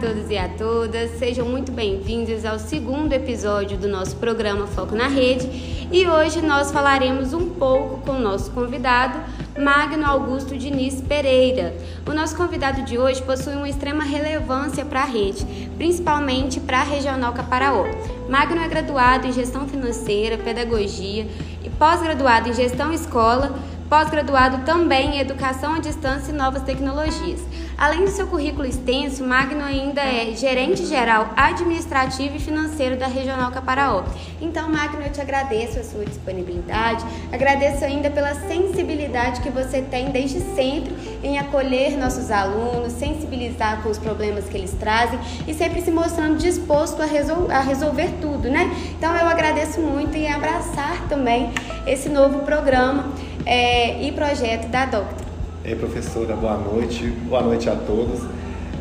todos e a todas, sejam muito bem-vindos ao segundo episódio do nosso programa Foco na Rede e hoje nós falaremos um pouco com o nosso convidado, Magno Augusto Diniz Pereira. O nosso convidado de hoje possui uma extrema relevância para a rede, principalmente para a Regional Caparaó. Magno é graduado em Gestão Financeira, Pedagogia e pós-graduado em Gestão Escola pós-graduado também em Educação à Distância e Novas Tecnologias. Além do seu currículo extenso, Magno ainda é gerente geral administrativo e financeiro da Regional Caparaó. Então, Magno, eu te agradeço a sua disponibilidade, agradeço ainda pela sensibilidade que você tem desde sempre em acolher nossos alunos, sensibilizar com os problemas que eles trazem e sempre se mostrando disposto a, resol a resolver tudo, né? Então, eu agradeço muito e abraçar também esse novo programa é, e projeto da Doctor. Ei, professora, boa noite. Boa noite a todos.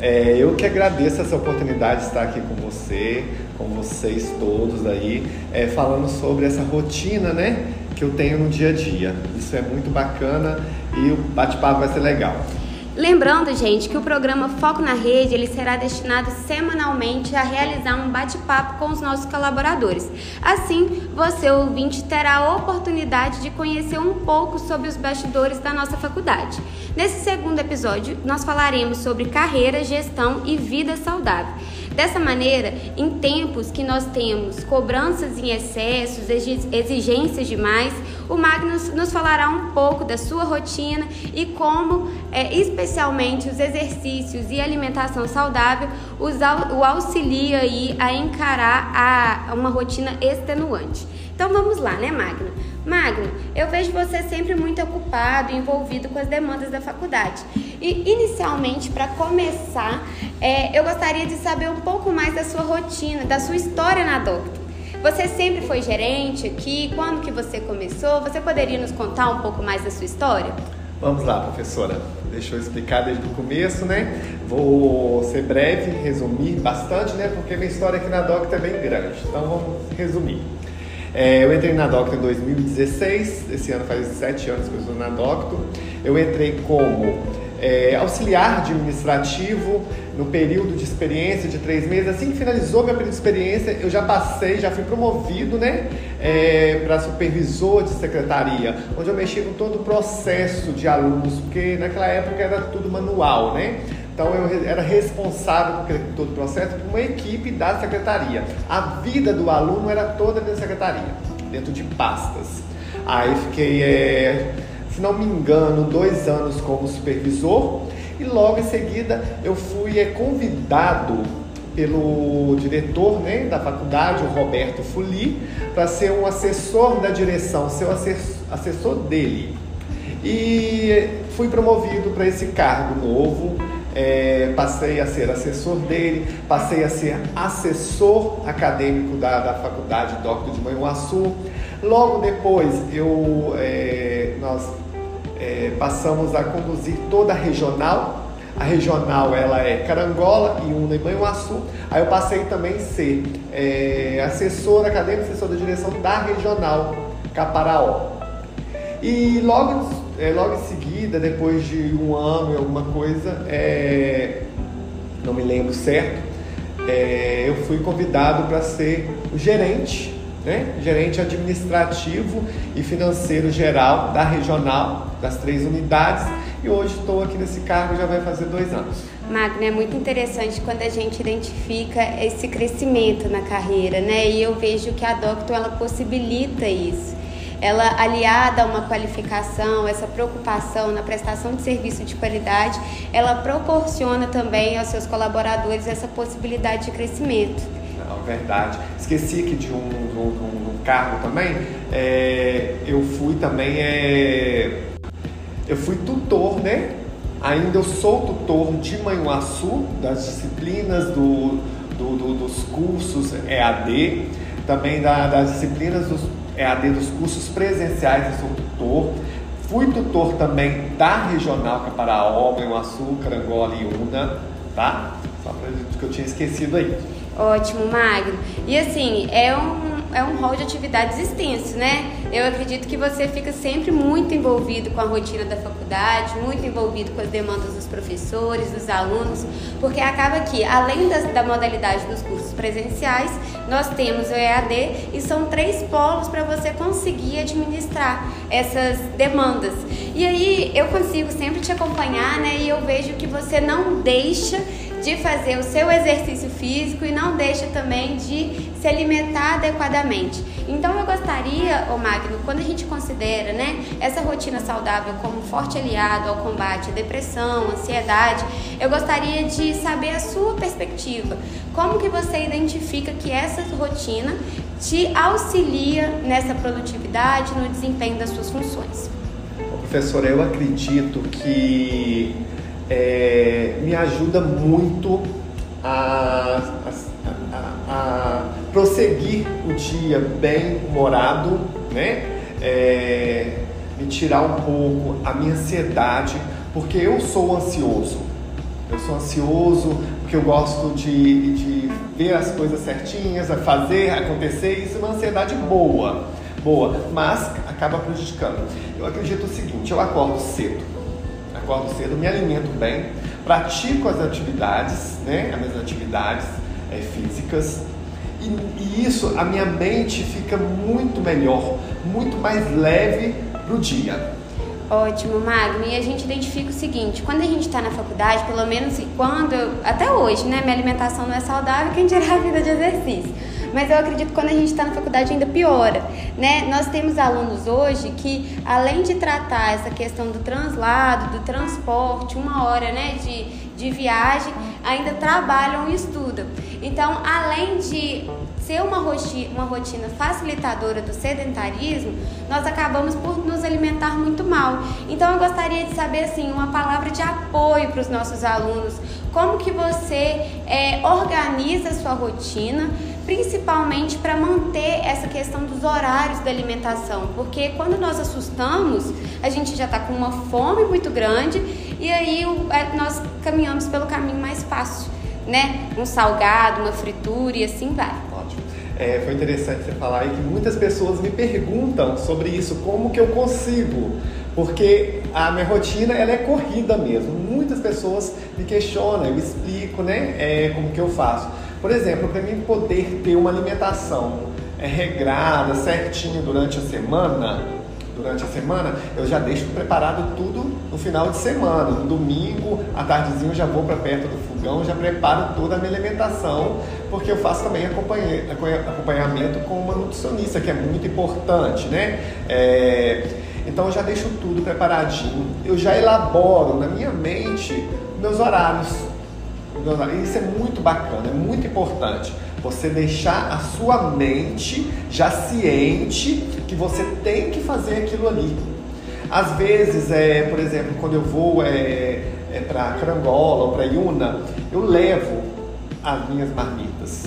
É, eu que agradeço essa oportunidade de estar aqui com você, com vocês todos aí, é, falando sobre essa rotina, né, que eu tenho no dia a dia. Isso é muito bacana e o bate-papo vai ser legal. Lembrando, gente, que o programa Foco na Rede ele será destinado semanalmente a realizar um bate-papo com os nossos colaboradores. Assim, você ouvinte terá a oportunidade de conhecer um pouco sobre os bastidores da nossa faculdade. Nesse segundo episódio, nós falaremos sobre carreira, gestão e vida saudável. Dessa maneira, em tempos que nós temos cobranças em excessos, exigências demais, o Magnus nos falará um pouco da sua rotina e como, é, especialmente, os exercícios e alimentação saudável os, o auxilia aí a encarar a, uma rotina extenuante. Então vamos lá, né, Magno? Magno, eu vejo você sempre muito ocupado envolvido com as demandas da faculdade. E inicialmente, para começar, é, eu gostaria de saber um pouco mais da sua rotina, da sua história na Doctor. Você sempre foi gerente aqui? Quando que você começou? Você poderia nos contar um pouco mais da sua história? Vamos lá, professora. Deixa eu explicar desde o começo, né? Vou ser breve, resumir bastante, né? Porque minha história aqui na Doctor é bem grande. Então vamos resumir. É, eu entrei na Doctor em 2016, esse ano faz sete anos que eu estou na Doctor. Eu entrei como é, auxiliar administrativo no período de experiência de três meses. Assim que finalizou meu período de experiência, eu já passei, já fui promovido né, é, para supervisor de secretaria, onde eu mexi com todo o processo de alunos, porque naquela época era tudo manual, né? Então eu era responsável por todo o processo por uma equipe da secretaria. A vida do aluno era toda dentro da secretaria, dentro de pastas. Aí fiquei, é, se não me engano, dois anos como supervisor e logo em seguida eu fui é, convidado pelo diretor né, da faculdade, o Roberto Fuli, para ser um assessor da direção, ser o assessor dele. E fui promovido para esse cargo novo é, passei a ser assessor dele, passei a ser assessor acadêmico da, da faculdade Doctor de Manhuaçu. Logo depois, eu, é, nós é, passamos a conduzir toda a regional. A regional ela é Carangola e Una e Manhuaçu. Aí eu passei também a ser é, assessor acadêmico, assessor da direção da regional Caparaó. E logo, é, logo em seguida, depois de um ano e alguma coisa, é, não me lembro certo, é, eu fui convidado para ser o gerente, né? gerente administrativo e financeiro geral da regional, das três unidades, e hoje estou aqui nesse cargo já vai fazer dois anos. Magno, é muito interessante quando a gente identifica esse crescimento na carreira, né? E eu vejo que a Doctor ela possibilita isso ela aliada a uma qualificação, essa preocupação na prestação de serviço de qualidade, ela proporciona também aos seus colaboradores essa possibilidade de crescimento. Não, verdade. Esqueci aqui de um, de um, de um cargo também. É, eu fui também, é, eu fui tutor, né? Ainda eu sou tutor de Manhuaçu, das disciplinas do, do, do dos cursos EAD, também da, das disciplinas dos EAD dos cursos presenciais, eu sou tutor. Fui tutor também da Regional Caparaó, Açúcar, Angola e Una, tá? Só para que eu tinha esquecido aí. Ótimo, Magno. E assim, é um é um rol de atividades extenso, né? Eu acredito que você fica sempre muito envolvido com a rotina da faculdade, muito envolvido com as demandas dos professores, dos alunos, porque acaba que, além das, da modalidade dos cursos presenciais, nós temos o EAD e são três polos para você conseguir administrar essas demandas. E aí eu consigo sempre te acompanhar, né? E eu vejo que você não deixa de fazer o seu exercício físico e não deixa também de se alimentar adequadamente. Então eu gostaria, ô Magno, quando a gente considera né, essa rotina saudável como forte aliado ao combate à depressão, ansiedade, eu gostaria de saber a sua perspectiva. Como que você identifica que essa rotina te auxilia nessa produtividade, no desempenho das suas funções? Professora, eu acredito que é, me ajuda muito a, a, a, a, prosseguir o dia bem humorado, né? É, me tirar um pouco a minha ansiedade, porque eu sou ansioso. Eu sou ansioso porque eu gosto de, de ver as coisas certinhas, fazer acontecer. Isso é uma ansiedade boa, boa, mas acaba prejudicando. Eu acredito o seguinte: eu acordo cedo acordo cedo, me alimento bem, pratico as atividades, né, as minhas atividades é, físicas, e, e, isso, a minha mente fica muito melhor, muito mais leve para o dia. Ótimo, Magno. E a gente identifica o seguinte: quando a gente está na faculdade, pelo menos quando, até hoje, né, minha alimentação não é saudável, quem dirá a vida de exercício mas eu acredito que quando a gente está na faculdade ainda piora, né? Nós temos alunos hoje que, além de tratar essa questão do translado, do transporte, uma hora, né, de, de viagem, ainda trabalham e estudam. Então, além de ser uma rotina, uma rotina facilitadora do sedentarismo, nós acabamos por nos alimentar muito mal. Então eu gostaria de saber assim uma palavra de apoio para os nossos alunos, como que você é, organiza a sua rotina principalmente para manter essa questão dos horários da alimentação, porque quando nós assustamos, a gente já está com uma fome muito grande e aí é, nós caminhamos pelo caminho mais fácil, né? Um salgado, uma fritura e assim vai. Ótimo. É, foi interessante você falar aí que muitas pessoas me perguntam sobre isso, como que eu consigo, porque a minha rotina ela é corrida mesmo. Muitas pessoas me questionam, eu explico, né, é, como que eu faço. Por exemplo, para mim poder ter uma alimentação é, regrada, certinha durante a semana, durante a semana, eu já deixo preparado tudo no final de semana. No domingo, à tardezinho, eu já vou para perto do fogão, já preparo toda a minha alimentação, porque eu faço também acompanhamento com uma nutricionista, que é muito importante, né? É, então eu já deixo tudo preparadinho, eu já elaboro na minha mente meus horários isso é muito bacana, é muito importante. Você deixar a sua mente já ciente que você tem que fazer aquilo ali. Às vezes, é, por exemplo, quando eu vou é, é para Carangola ou para Iuna, eu levo as minhas marmitas.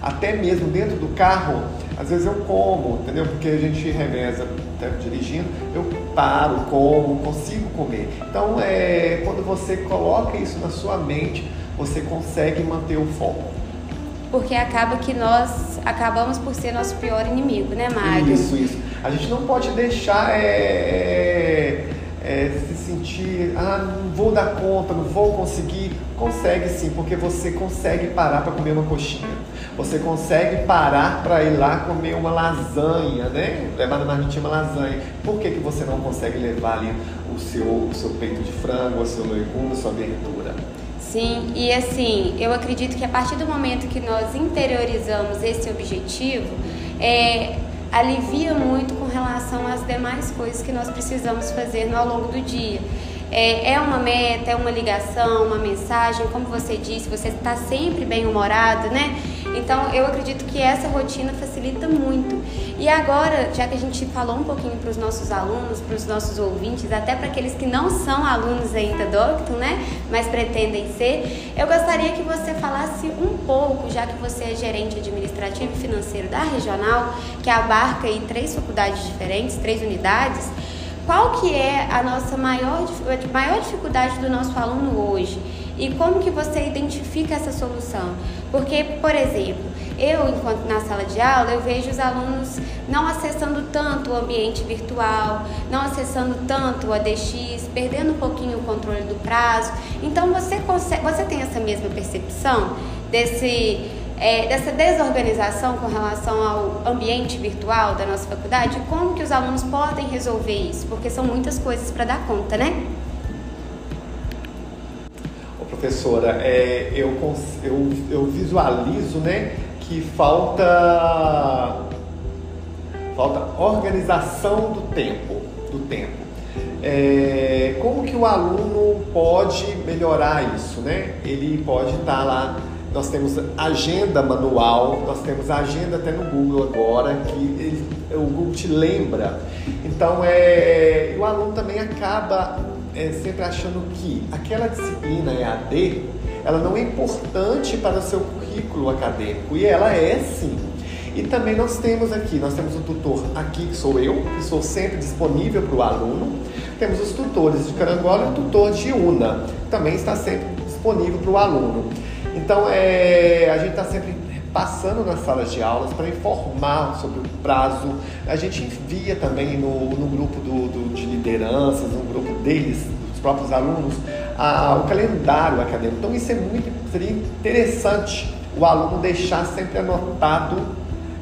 Até mesmo dentro do carro, às vezes eu como, entendeu? Porque a gente reveza dirigindo, eu paro, como, consigo comer. Então, é, quando você coloca isso na sua mente, você consegue manter o foco. Porque acaba que nós acabamos por ser nosso pior inimigo, né, Magno? Isso, isso. A gente não pode deixar é, é, é, se sentir, ah, não vou dar conta, não vou conseguir. Consegue sim, porque você consegue parar para comer uma coxinha. Você consegue parar para ir lá comer uma lasanha, né? Levar na marmitinha uma lasanha. Por que, que você não consegue levar ali o seu, o seu peito de frango, o seu legume, a sua verdura? Sim, e assim, eu acredito que a partir do momento que nós interiorizamos esse objetivo, é, alivia muito com relação às demais coisas que nós precisamos fazer ao longo do dia. É, é uma meta, é uma ligação, uma mensagem, como você disse, você está sempre bem humorado, né? Então eu acredito que essa rotina facilita muito. E agora, já que a gente falou um pouquinho para os nossos alunos, para os nossos ouvintes, até para aqueles que não são alunos ainda do Octon, né? Mas pretendem ser, eu gostaria que você falasse um pouco, já que você é gerente administrativo e financeiro da regional, que abarca aí três faculdades diferentes, três unidades qual que é a nossa maior, maior dificuldade do nosso aluno hoje e como que você identifica essa solução. Porque, por exemplo, eu, enquanto na sala de aula, eu vejo os alunos não acessando tanto o ambiente virtual, não acessando tanto o ADX, perdendo um pouquinho o controle do prazo. Então, você, consegue, você tem essa mesma percepção desse é, dessa desorganização com relação ao ambiente virtual da nossa faculdade, como que os alunos podem resolver isso? Porque são muitas coisas para dar conta, né? Professora, é, eu, eu, eu visualizo né, que falta, falta organização do tempo. Do tempo. É, como que o aluno pode melhorar isso, né? Ele pode estar tá lá nós temos agenda manual, nós temos agenda até no Google agora, que ele, o Google te lembra. Então, é, o aluno também acaba é, sempre achando que aquela disciplina EAD, ela não é importante para o seu currículo acadêmico, e ela é sim. E também nós temos aqui, nós temos o tutor aqui, que sou eu, que sou sempre disponível para o aluno. Temos os tutores de Carangola e o tutor de UNA, também está sempre disponível para o aluno. Então, é, a gente está sempre passando nas salas de aulas para informar sobre o prazo. A gente envia também no, no grupo do, do, de lideranças, no grupo deles, dos próprios alunos, a, o calendário acadêmico. Então, isso é muito seria interessante o aluno deixar sempre anotado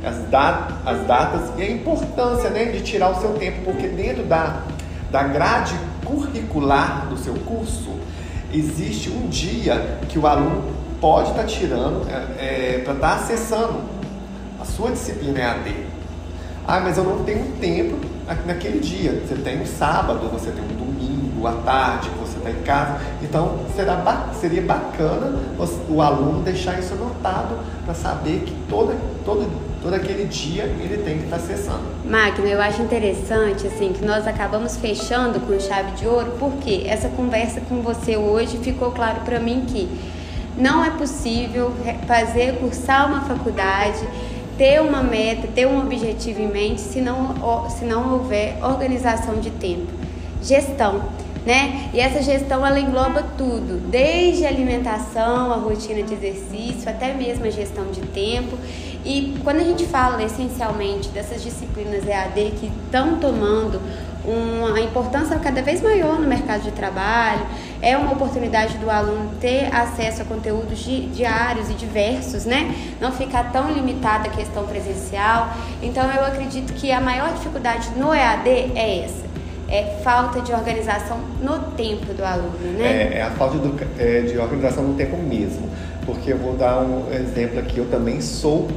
as, dat as datas e a importância né, de tirar o seu tempo, porque dentro da, da grade curricular do seu curso, existe um dia que o aluno pode estar tá tirando é, é, para estar tá acessando a sua disciplina EAD. Ah, mas eu não tenho tempo naquele dia. Você tem um sábado, você tem um domingo, à tarde, você está em casa. Então será, seria bacana o aluno deixar isso anotado para saber que todo, todo, todo aquele dia ele tem que estar tá acessando. Magno, eu acho interessante assim que nós acabamos fechando com chave de ouro, porque essa conversa com você hoje ficou claro para mim que não é possível fazer, cursar uma faculdade, ter uma meta, ter um objetivo em mente se não, se não houver organização de tempo. Gestão, né? E essa gestão ela engloba tudo, desde a alimentação, a rotina de exercício, até mesmo a gestão de tempo. E quando a gente fala essencialmente dessas disciplinas EAD que estão tomando uma importância cada vez maior no mercado de trabalho, é uma oportunidade do aluno ter acesso a conteúdos diários e diversos, né? Não ficar tão limitada a questão presencial. Então eu acredito que a maior dificuldade no EAD é essa. É falta de organização no tempo do aluno, né? É, é a falta de, é, de organização no tempo mesmo. Porque eu vou dar um exemplo aqui, eu também sou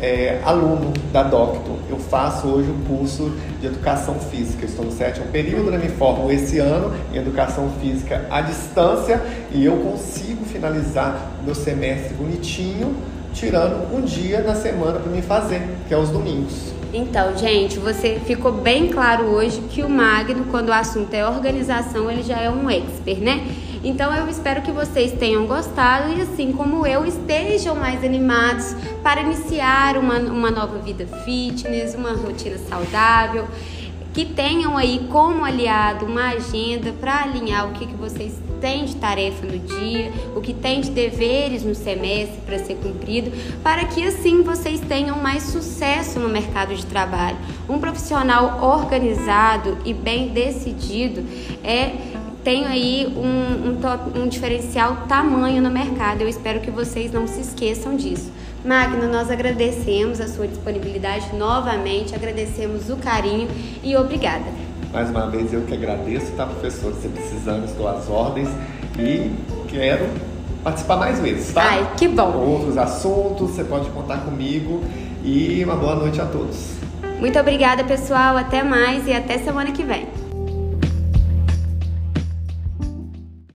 é, aluno da Docto. Eu faço hoje o curso de Educação Física. Estou no sétimo período, né? me formo esse ano em Educação Física à distância e eu consigo finalizar meu semestre bonitinho, tirando um dia na semana para me fazer, que é os domingos. Então, gente, você ficou bem claro hoje que o Magno, quando o assunto é organização, ele já é um expert, né? Então eu espero que vocês tenham gostado e assim como eu estejam mais animados para iniciar uma, uma nova vida fitness, uma rotina saudável, que tenham aí como aliado uma agenda para alinhar o que, que vocês têm de tarefa no dia, o que tem de deveres no semestre para ser cumprido, para que assim vocês tenham mais sucesso no mercado de trabalho. Um profissional organizado e bem decidido é tem aí um, um, top, um diferencial tamanho no mercado. Eu espero que vocês não se esqueçam disso. Magno, nós agradecemos a sua disponibilidade novamente, agradecemos o carinho e obrigada. Mais uma vez eu que agradeço, tá, professor? Se precisando, estou às ordens e quero participar mais vezes, tá? Ai, que bom. Outros assuntos, você pode contar comigo e uma boa noite a todos. Muito obrigada, pessoal. Até mais e até semana que vem.